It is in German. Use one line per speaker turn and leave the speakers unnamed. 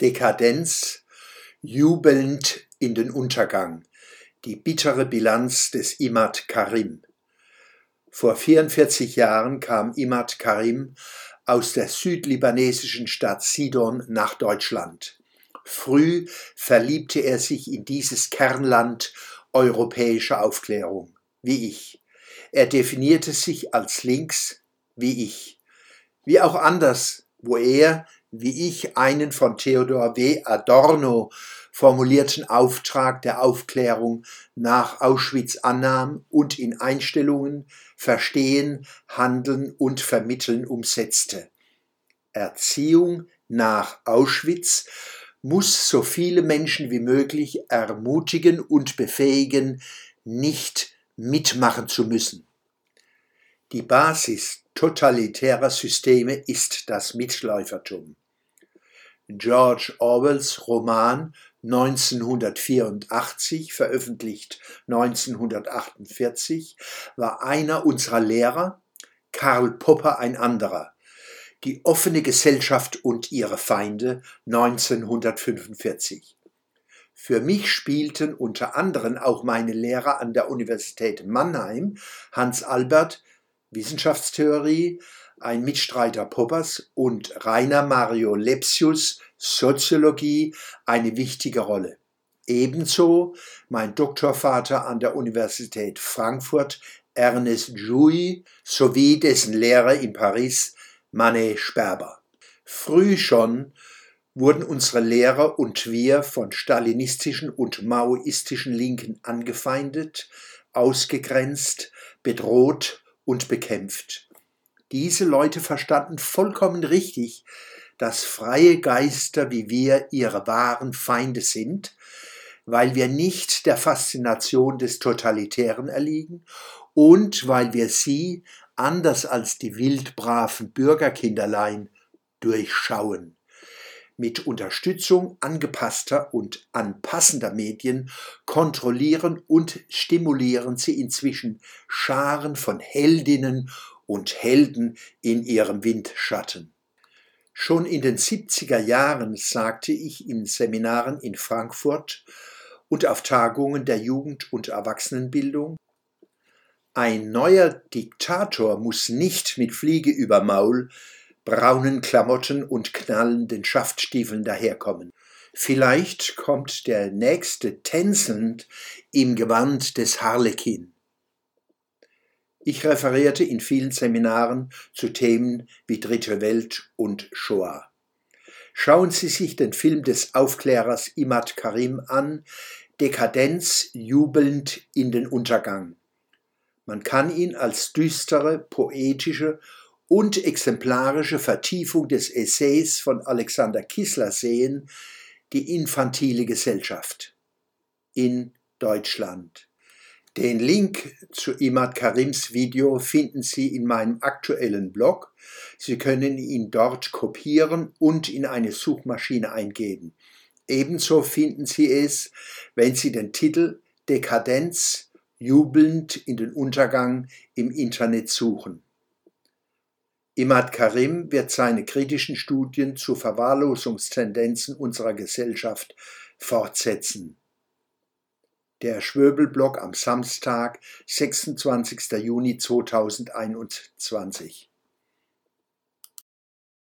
Dekadenz, jubelnd in den Untergang. Die bittere Bilanz des Imad Karim. Vor 44 Jahren kam Imad Karim aus der südlibanesischen Stadt Sidon nach Deutschland. Früh verliebte er sich in dieses Kernland europäischer Aufklärung, wie ich. Er definierte sich als links, wie ich. Wie auch anders, wo er, wie ich, einen von Theodor W. Adorno formulierten Auftrag der Aufklärung nach Auschwitz annahm und in Einstellungen, Verstehen, Handeln und Vermitteln umsetzte. Erziehung nach Auschwitz muss so viele Menschen wie möglich ermutigen und befähigen, nicht mitmachen zu müssen. Die Basis totalitärer Systeme ist das Mitläufertum. George Orwells Roman 1984, veröffentlicht 1948, war einer unserer Lehrer, Karl Popper ein anderer. Die offene Gesellschaft und ihre Feinde 1945. Für mich spielten unter anderem auch meine Lehrer an der Universität Mannheim, Hans Albert, Wissenschaftstheorie, ein Mitstreiter Poppers und Rainer Mario Lepsius Soziologie eine wichtige Rolle. Ebenso mein Doktorvater an der Universität Frankfurt Ernest Jouy sowie dessen Lehrer in Paris Manet Sperber. Früh schon wurden unsere Lehrer und wir von stalinistischen und maoistischen Linken angefeindet, ausgegrenzt, bedroht und bekämpft. Diese Leute verstanden vollkommen richtig, dass freie Geister wie wir ihre wahren Feinde sind, weil wir nicht der Faszination des Totalitären erliegen und weil wir sie, anders als die wildbraven Bürgerkinderlein, durchschauen. Mit Unterstützung angepasster und anpassender Medien kontrollieren und stimulieren sie inzwischen Scharen von Heldinnen und Helden in ihrem Windschatten. Schon in den 70er Jahren sagte ich in Seminaren in Frankfurt und auf Tagungen der Jugend- und Erwachsenenbildung, ein neuer Diktator muss nicht mit Fliege über Maul braunen Klamotten und knallenden Schaftstiefeln daherkommen. Vielleicht kommt der nächste tänzelnd im Gewand des Harlekin. Ich referierte in vielen Seminaren zu Themen wie Dritte Welt und Shoah. Schauen Sie sich den Film des Aufklärers Imad Karim an, Dekadenz jubelnd in den Untergang. Man kann ihn als düstere, poetische und exemplarische Vertiefung des Essays von Alexander Kissler sehen, die infantile Gesellschaft in Deutschland. Den Link zu Imad Karims Video finden Sie in meinem aktuellen Blog. Sie können ihn dort kopieren und in eine Suchmaschine eingeben. Ebenso finden Sie es, wenn Sie den Titel Dekadenz jubelnd in den Untergang im Internet suchen. Imad Karim wird seine kritischen Studien zu Verwahrlosungstendenzen unserer Gesellschaft fortsetzen. Der Schwöbelblock am Samstag, 26. Juni 2021.